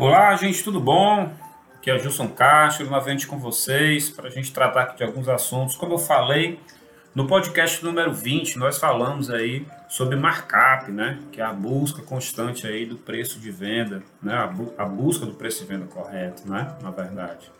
Olá, gente, tudo bom? Aqui é o Gilson Castro, novamente com vocês, para a gente tratar aqui de alguns assuntos. Como eu falei, no podcast número 20, nós falamos aí sobre markup, né? Que é a busca constante aí do preço de venda, né? A, bu a busca do preço de venda correto, né? Na verdade.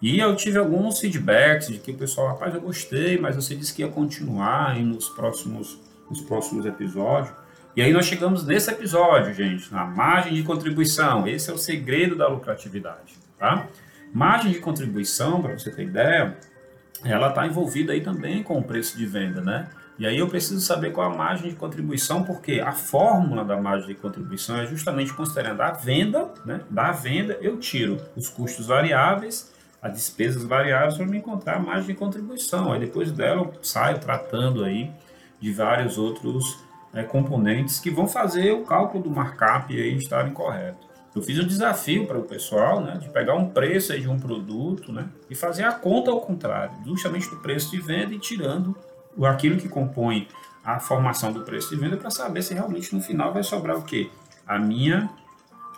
E eu tive alguns feedbacks de que o pessoal, rapaz, eu gostei, mas você disse que ia continuar aí nos próximos, nos próximos episódios. E aí nós chegamos nesse episódio, gente, na margem de contribuição. Esse é o segredo da lucratividade, tá? Margem de contribuição, para você ter ideia, ela está envolvida aí também com o preço de venda, né? E aí eu preciso saber qual a margem de contribuição, porque a fórmula da margem de contribuição é justamente considerando a venda, né? Da venda eu tiro os custos variáveis, as despesas variáveis para me encontrar a margem de contribuição. Aí depois dela eu saio tratando aí de vários outros né, componentes que vão fazer o cálculo do markup aí estar incorreto. Eu fiz um desafio para o pessoal, né, de pegar um preço de um produto, né, e fazer a conta ao contrário, justamente do preço de venda e tirando aquilo que compõe a formação do preço de venda para saber se realmente no final vai sobrar o quê? A minha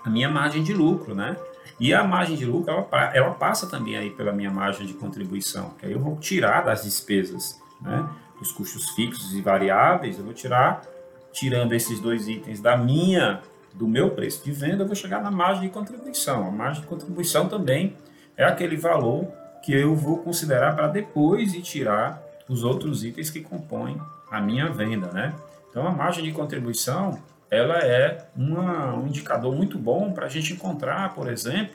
a minha margem de lucro, né? E a margem de lucro ela, ela passa também aí pela minha margem de contribuição, que aí eu vou tirar das despesas, né? Dos custos fixos e variáveis, eu vou tirar tirando esses dois itens da minha, do meu preço de venda, eu vou chegar na margem de contribuição. A margem de contribuição também é aquele valor que eu vou considerar para depois de tirar os outros itens que compõem a minha venda, né? Então a margem de contribuição ela é uma, um indicador muito bom para a gente encontrar, por exemplo,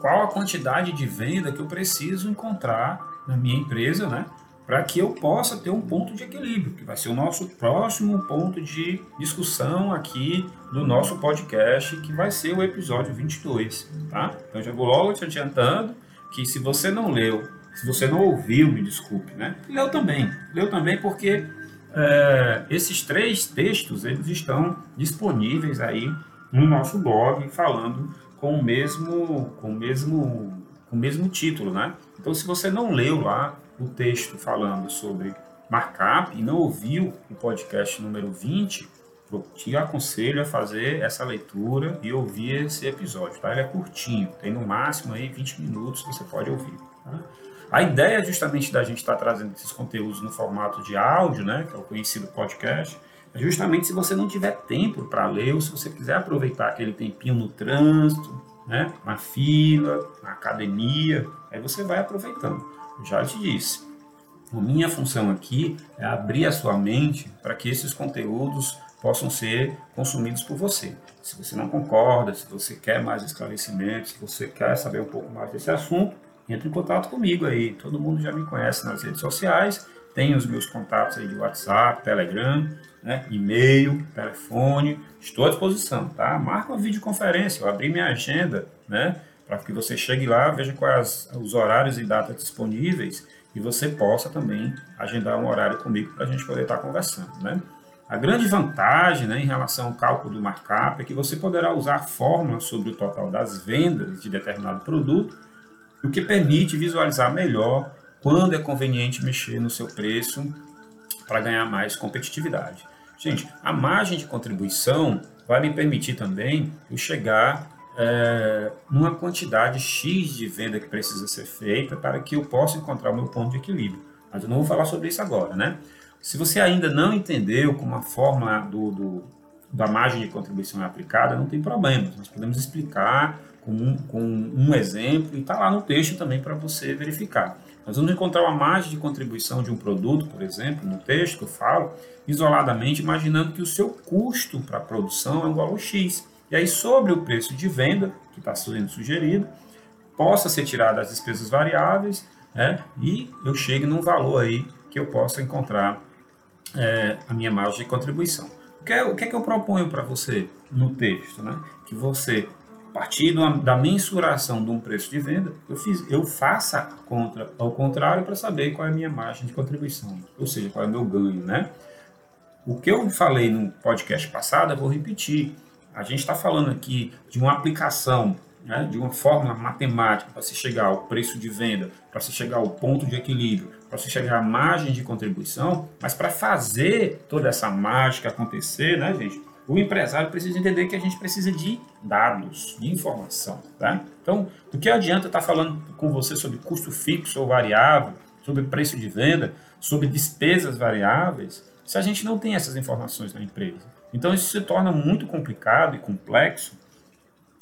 qual a quantidade de venda que eu preciso encontrar na minha empresa, né? Para que eu possa ter um ponto de equilíbrio, que vai ser o nosso próximo ponto de discussão aqui do nosso podcast, que vai ser o episódio 22, tá? Então já vou logo te adiantando que se você não leu, se você não ouviu, me desculpe, né? Leu também, leu também porque é, esses três textos eles estão disponíveis aí no nosso blog falando com o mesmo com o mesmo com o mesmo título, né? Então se você não leu lá o texto falando sobre markup e não ouviu o podcast número 20, eu te aconselho a fazer essa leitura e ouvir esse episódio, tá? Ele é curtinho, tem no máximo aí 20 minutos que você pode ouvir. Tá? A ideia justamente da gente estar tá trazendo esses conteúdos no formato de áudio, né, que é o conhecido podcast, é justamente se você não tiver tempo para ler ou se você quiser aproveitar aquele tempinho no trânsito, né, na fila, na academia, aí você vai aproveitando já te disse. A minha função aqui é abrir a sua mente para que esses conteúdos possam ser consumidos por você. Se você não concorda, se você quer mais esclarecimentos, se você quer saber um pouco mais desse assunto, entre em contato comigo aí. Todo mundo já me conhece nas redes sociais, tem os meus contatos aí de WhatsApp, Telegram, né, e-mail, telefone, estou à disposição, tá? Marca uma videoconferência, eu abri minha agenda, né? Para que você chegue lá, veja quais os horários e datas disponíveis e você possa também agendar um horário comigo para a gente poder estar conversando, né? A grande vantagem né, em relação ao cálculo do markup é que você poderá usar a fórmula sobre o total das vendas de determinado produto, o que permite visualizar melhor quando é conveniente mexer no seu preço para ganhar mais competitividade. Gente, a margem de contribuição vai me permitir também eu chegar é, uma quantidade X de venda que precisa ser feita para que eu possa encontrar o meu ponto de equilíbrio. Mas eu não vou falar sobre isso agora, né? Se você ainda não entendeu como a forma do, do da margem de contribuição é aplicada, não tem problema. Nós podemos explicar com um, com um exemplo e está lá no texto também para você verificar. Nós vamos encontrar uma margem de contribuição de um produto, por exemplo, no texto que eu falo, isoladamente, imaginando que o seu custo para a produção é um valor X. E aí, sobre o preço de venda, que está sendo sugerido, possa ser tirado as despesas variáveis né, e eu chegue num valor aí que eu possa encontrar é, a minha margem de contribuição. O que é, o que, é que eu proponho para você no texto? Né? Que você, a partir da mensuração de um preço de venda, eu, fiz, eu faça contra, ao contrário para saber qual é a minha margem de contribuição, ou seja, qual é o meu ganho. Né? O que eu falei no podcast passado, eu vou repetir a gente está falando aqui de uma aplicação, né, de uma fórmula matemática para se chegar ao preço de venda, para se chegar ao ponto de equilíbrio, para se chegar à margem de contribuição, mas para fazer toda essa mágica acontecer, né, gente, o empresário precisa entender que a gente precisa de dados, de informação. Tá? Então, do que adianta estar falando com você sobre custo fixo ou variável, sobre preço de venda, sobre despesas variáveis, se a gente não tem essas informações na empresa? Então, isso se torna muito complicado e complexo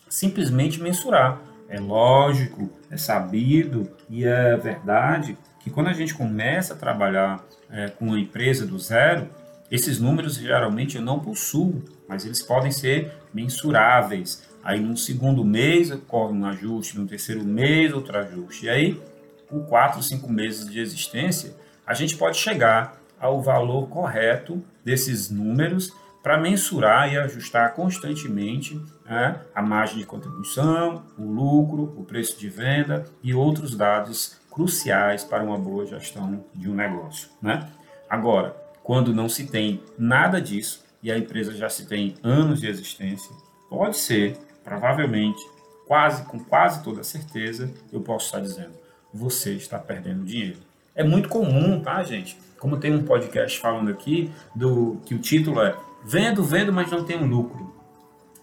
simplesmente mensurar. É lógico, é sabido e é verdade que quando a gente começa a trabalhar é, com uma empresa do zero, esses números geralmente eu não possuo, mas eles podem ser mensuráveis. Aí no segundo mês ocorre um ajuste, no terceiro mês outro ajuste. E aí, com quatro, cinco meses de existência, a gente pode chegar ao valor correto desses números para mensurar e ajustar constantemente né, a margem de contribuição, o lucro, o preço de venda e outros dados cruciais para uma boa gestão de um negócio. Né? Agora, quando não se tem nada disso e a empresa já se tem anos de existência, pode ser, provavelmente, quase com quase toda certeza, eu posso estar dizendo, você está perdendo dinheiro. É muito comum, tá, gente? Como tem um podcast falando aqui do que o título é Vendo, vendo, mas não tenho lucro.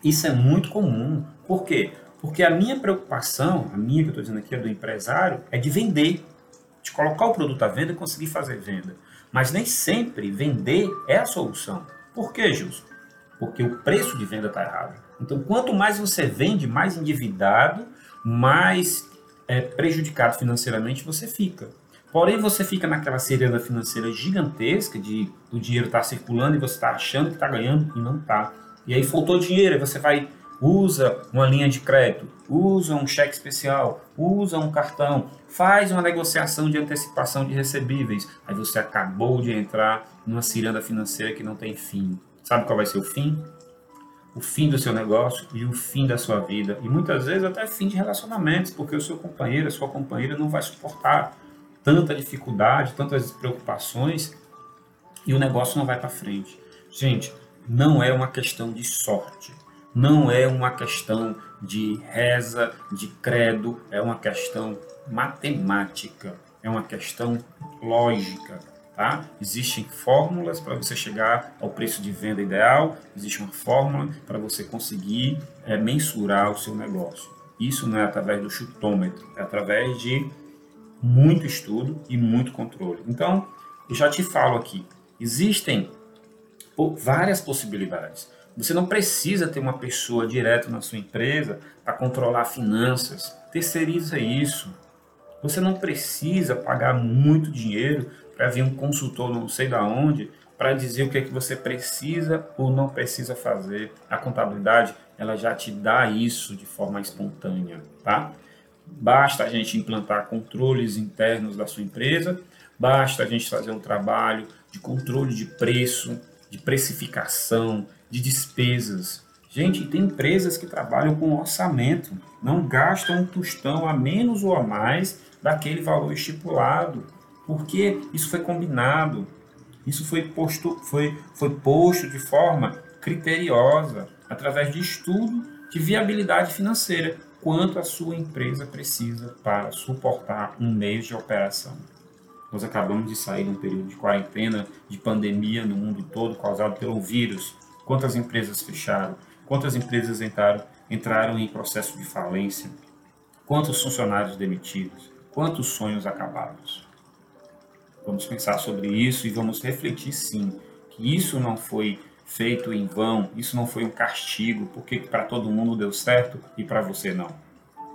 Isso é muito comum. Por quê? Porque a minha preocupação, a minha que eu estou dizendo aqui, é do empresário, é de vender, de colocar o produto à venda e conseguir fazer venda. Mas nem sempre vender é a solução. Por quê, Gilson? Porque o preço de venda está errado. Então, quanto mais você vende, mais endividado, mais é, prejudicado financeiramente você fica. Porém, você fica naquela ciranda financeira gigantesca de o dinheiro estar tá circulando e você está achando que está ganhando e não está. E aí faltou dinheiro, você vai usa uma linha de crédito, usa um cheque especial, usa um cartão, faz uma negociação de antecipação de recebíveis. Aí você acabou de entrar numa ciranda financeira que não tem fim. Sabe qual vai ser o fim? O fim do seu negócio e o fim da sua vida. E muitas vezes até fim de relacionamentos, porque o seu companheiro, a sua companheira não vai suportar tanta dificuldade, tantas preocupações e o negócio não vai para frente. Gente, não é uma questão de sorte não é uma questão de reza, de credo, é uma questão matemática, é uma questão lógica. Tá? Existem fórmulas para você chegar ao preço de venda ideal, existe uma fórmula para você conseguir é, mensurar o seu negócio. Isso não é através do chutômetro, é através de muito estudo e muito controle. Então, já te falo aqui, existem várias possibilidades. Você não precisa ter uma pessoa direto na sua empresa para controlar finanças. Terceiriza isso. Você não precisa pagar muito dinheiro para vir um consultor não sei da onde para dizer o que é que você precisa ou não precisa fazer. A contabilidade, ela já te dá isso de forma espontânea, tá? Basta a gente implantar controles internos da sua empresa, basta a gente fazer um trabalho de controle de preço, de precificação, de despesas. Gente, tem empresas que trabalham com orçamento, não gastam um tostão a menos ou a mais daquele valor estipulado, porque isso foi combinado, isso foi posto, foi, foi posto de forma criteriosa, através de estudo de viabilidade financeira, quanto a sua empresa precisa para suportar um mês de operação. Nós acabamos de sair de um período de quarentena, de pandemia no mundo todo, causado pelo vírus. Quantas empresas fecharam? Quantas empresas entraram, entraram em processo de falência? Quantos funcionários demitidos? Quantos sonhos acabados? Vamos pensar sobre isso e vamos refletir sim que isso não foi feito em vão, isso não foi um castigo, porque para todo mundo deu certo e para você não.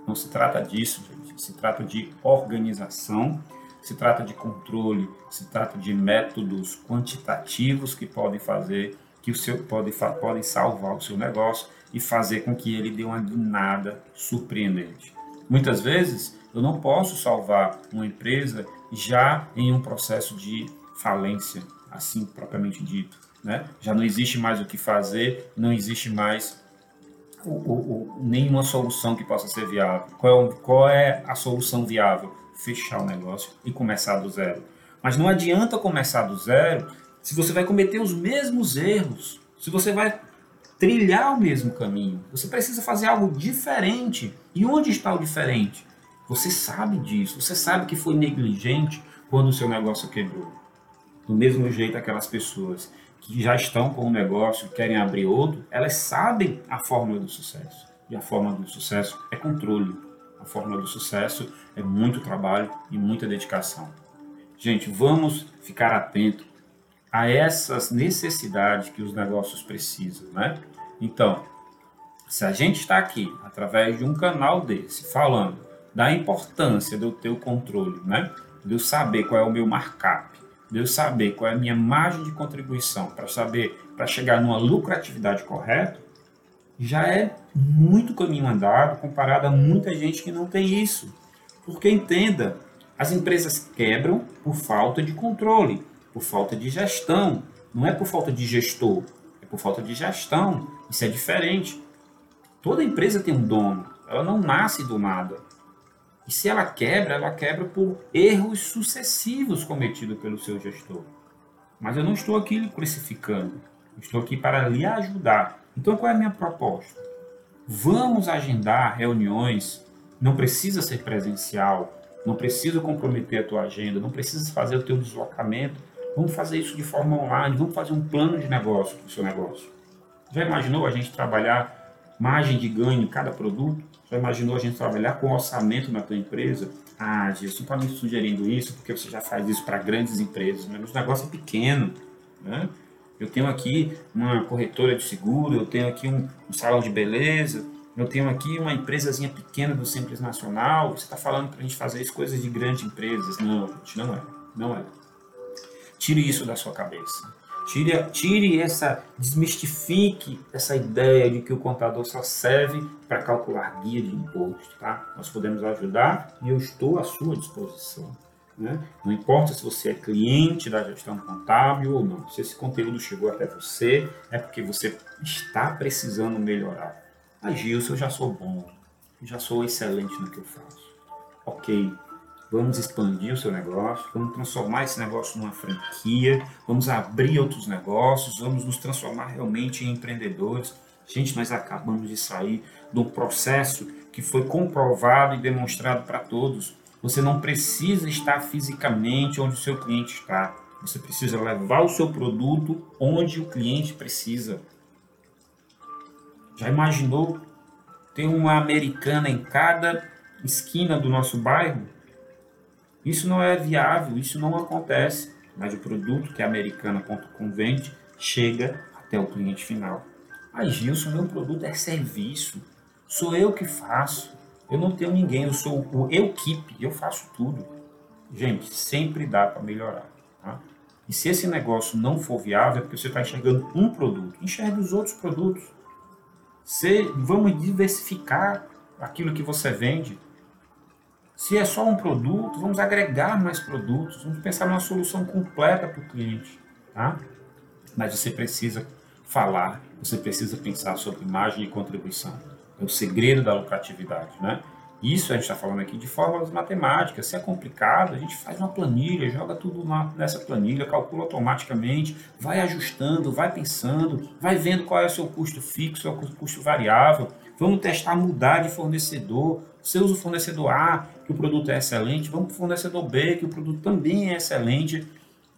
Não se trata disso, gente. Se trata de organização, se trata de controle, se trata de métodos quantitativos que podem fazer que o seu pode, podem salvar o seu negócio e fazer com que ele dê uma guinada surpreendente. Muitas vezes eu não posso salvar uma empresa já em um processo de falência, assim propriamente dito. Né? Já não existe mais o que fazer, não existe mais o, o, o, nenhuma solução que possa ser viável. Qual, qual é a solução viável? Fechar o negócio e começar do zero. Mas não adianta começar do zero se você vai cometer os mesmos erros, se você vai trilhar o mesmo caminho. Você precisa fazer algo diferente. E onde está o diferente? Você sabe disso, você sabe que foi negligente quando o seu negócio quebrou. Do mesmo jeito, aquelas pessoas que já estão com um negócio, querem abrir outro, elas sabem a fórmula do sucesso. E a fórmula do sucesso é controle. A fórmula do sucesso é muito trabalho e muita dedicação. Gente, vamos ficar atento a essas necessidades que os negócios precisam, né? Então, se a gente está aqui através de um canal desse falando da importância do teu controle, né? De eu saber qual é o meu markup, de eu saber qual é a minha margem de contribuição para saber para chegar numa lucratividade correta, já é muito caminho andado comparado a muita gente que não tem isso. Porque entenda, as empresas quebram por falta de controle, por falta de gestão. Não é por falta de gestor, é por falta de gestão. Isso é diferente. Toda empresa tem um dono, ela não nasce do nada. E se ela quebra, ela quebra por erros sucessivos cometidos pelo seu gestor. Mas eu não estou aqui lhe crucificando, estou aqui para lhe ajudar. Então qual é a minha proposta? Vamos agendar reuniões, não precisa ser presencial, não precisa comprometer a tua agenda, não precisa fazer o teu deslocamento. Vamos fazer isso de forma online, vamos fazer um plano de negócio para o seu negócio. Já imaginou a gente trabalhar margem de ganho em cada produto? Já imaginou a gente trabalhar com orçamento na tua empresa? Ah, Gilson, está me sugerindo isso porque você já faz isso para grandes empresas, mas o negócio é pequeno. Né? Eu tenho aqui uma corretora de seguro, eu tenho aqui um, um salão de beleza, eu tenho aqui uma empresazinha pequena do Simples Nacional. Você está falando para a gente fazer isso, coisas de grandes empresas. Não, gente, não é. Não é. Tire isso da sua cabeça. Tire, tire essa, desmistifique essa ideia de que o contador só serve para calcular guia de imposto, tá? Nós podemos ajudar e eu estou à sua disposição. Né? Não importa se você é cliente da gestão contábil ou não, se esse conteúdo chegou até você, é porque você está precisando melhorar. Ah, Gilson, eu já sou bom, já sou excelente no que eu faço. Ok, vamos expandir o seu negócio, vamos transformar esse negócio numa franquia, vamos abrir outros negócios, vamos nos transformar realmente em empreendedores. Gente, nós acabamos de sair de um processo que foi comprovado e demonstrado para todos. Você não precisa estar fisicamente onde o seu cliente está. Você precisa levar o seu produto onde o cliente precisa. Já imaginou ter uma americana em cada esquina do nosso bairro? Isso não é viável, isso não acontece. Mas o produto que a americana.com vende chega até o cliente final. Mas Gilson, meu produto é serviço. Sou eu que faço. Eu não tenho ninguém, eu sou o equipe, eu faço tudo. Gente, sempre dá para melhorar. Tá? E se esse negócio não for viável, é porque você está enxergando um produto. Enxergue os outros produtos. Se, vamos diversificar aquilo que você vende. Se é só um produto, vamos agregar mais produtos, vamos pensar numa solução completa para o cliente. Tá? Mas você precisa falar, você precisa pensar sobre imagem e contribuição. É o segredo da lucratividade. Né? Isso a gente está falando aqui de fórmulas matemáticas. Se é complicado, a gente faz uma planilha, joga tudo nessa planilha, calcula automaticamente, vai ajustando, vai pensando, vai vendo qual é o seu custo fixo, qual é o custo variável. Vamos testar mudar de fornecedor. Você usa o fornecedor A, que o produto é excelente, vamos para o fornecedor B, que o produto também é excelente,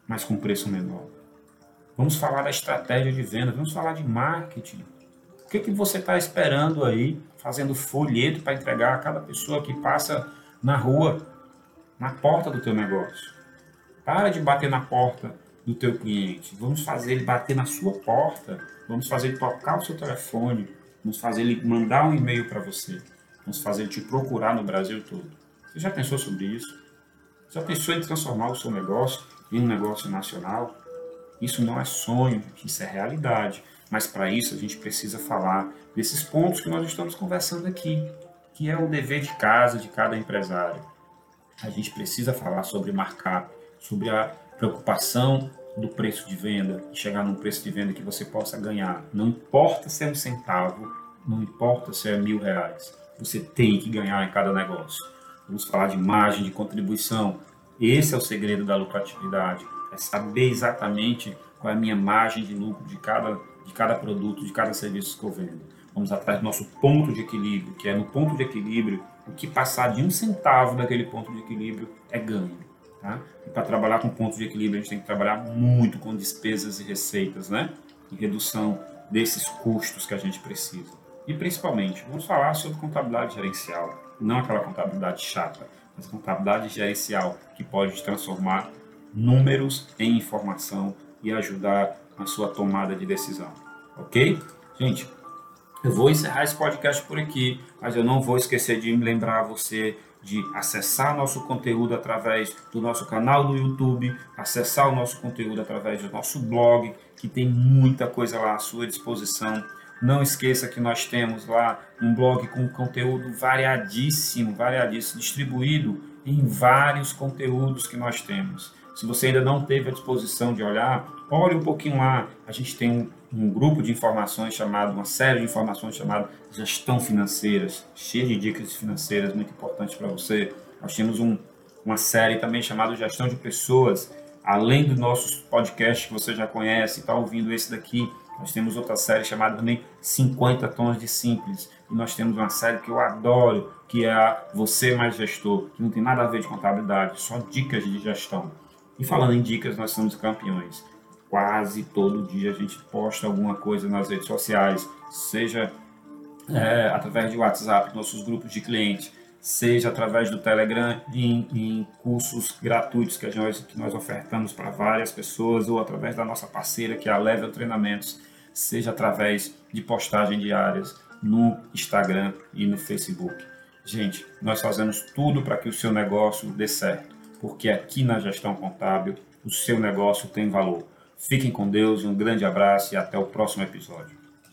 mas com preço menor. Vamos falar da estratégia de venda, vamos falar de marketing. O que, que você está esperando aí fazendo folheto para entregar a cada pessoa que passa na rua, na porta do teu negócio. Para de bater na porta do teu cliente. Vamos fazer ele bater na sua porta. Vamos fazer ele tocar o seu telefone. Vamos fazer ele mandar um e-mail para você. Vamos fazer ele te procurar no Brasil todo. Você já pensou sobre isso? Já pensou em transformar o seu negócio em um negócio nacional? Isso não é sonho, isso é realidade. Mas para isso a gente precisa falar desses pontos que nós estamos conversando aqui, que é o dever de casa de cada empresário. A gente precisa falar sobre markup, sobre a preocupação do preço de venda, chegar num preço de venda que você possa ganhar. Não importa se é um centavo, não importa se é mil reais, você tem que ganhar em cada negócio. Vamos falar de margem de contribuição. Esse é o segredo da lucratividade. É saber exatamente qual é a minha margem de lucro de cada de cada produto, de cada serviço que eu vendo. Vamos atrás do nosso ponto de equilíbrio, que é no ponto de equilíbrio, o que passar de um centavo daquele ponto de equilíbrio é ganho. Tá? E para trabalhar com pontos de equilíbrio, a gente tem que trabalhar muito com despesas e receitas, né? E redução desses custos que a gente precisa. E principalmente, vamos falar sobre contabilidade gerencial, não aquela contabilidade chata, mas contabilidade gerencial que pode transformar números em informação e ajudar na sua tomada de decisão. Ok? Gente, eu vou encerrar esse podcast por aqui, mas eu não vou esquecer de lembrar você de acessar nosso conteúdo através do nosso canal do YouTube, acessar o nosso conteúdo através do nosso blog, que tem muita coisa lá à sua disposição. Não esqueça que nós temos lá um blog com conteúdo variadíssimo, variadíssimo, distribuído em vários conteúdos que nós temos. Se você ainda não teve a disposição de olhar, olhe um pouquinho lá. A gente tem um, um grupo de informações chamado, uma série de informações chamada Gestão Financeiras, cheia de dicas financeiras muito importantes para você. Nós temos um, uma série também chamada Gestão de Pessoas, além dos nossos podcasts que você já conhece, está ouvindo esse daqui, nós temos outra série chamada também 50 Tons de Simples. E nós temos uma série que eu adoro, que é a Você Mais Gestor, que não tem nada a ver de contabilidade, só dicas de gestão. E falando em dicas, nós somos campeões. Quase todo dia a gente posta alguma coisa nas redes sociais, seja é, através de WhatsApp, nossos grupos de clientes, seja através do Telegram, em, em cursos gratuitos que nós, que nós ofertamos para várias pessoas, ou através da nossa parceira, que é a Level Treinamentos, seja através de postagens diárias no Instagram e no Facebook. Gente, nós fazemos tudo para que o seu negócio dê certo porque aqui na gestão contábil o seu negócio tem valor. Fiquem com Deus, um grande abraço e até o próximo episódio.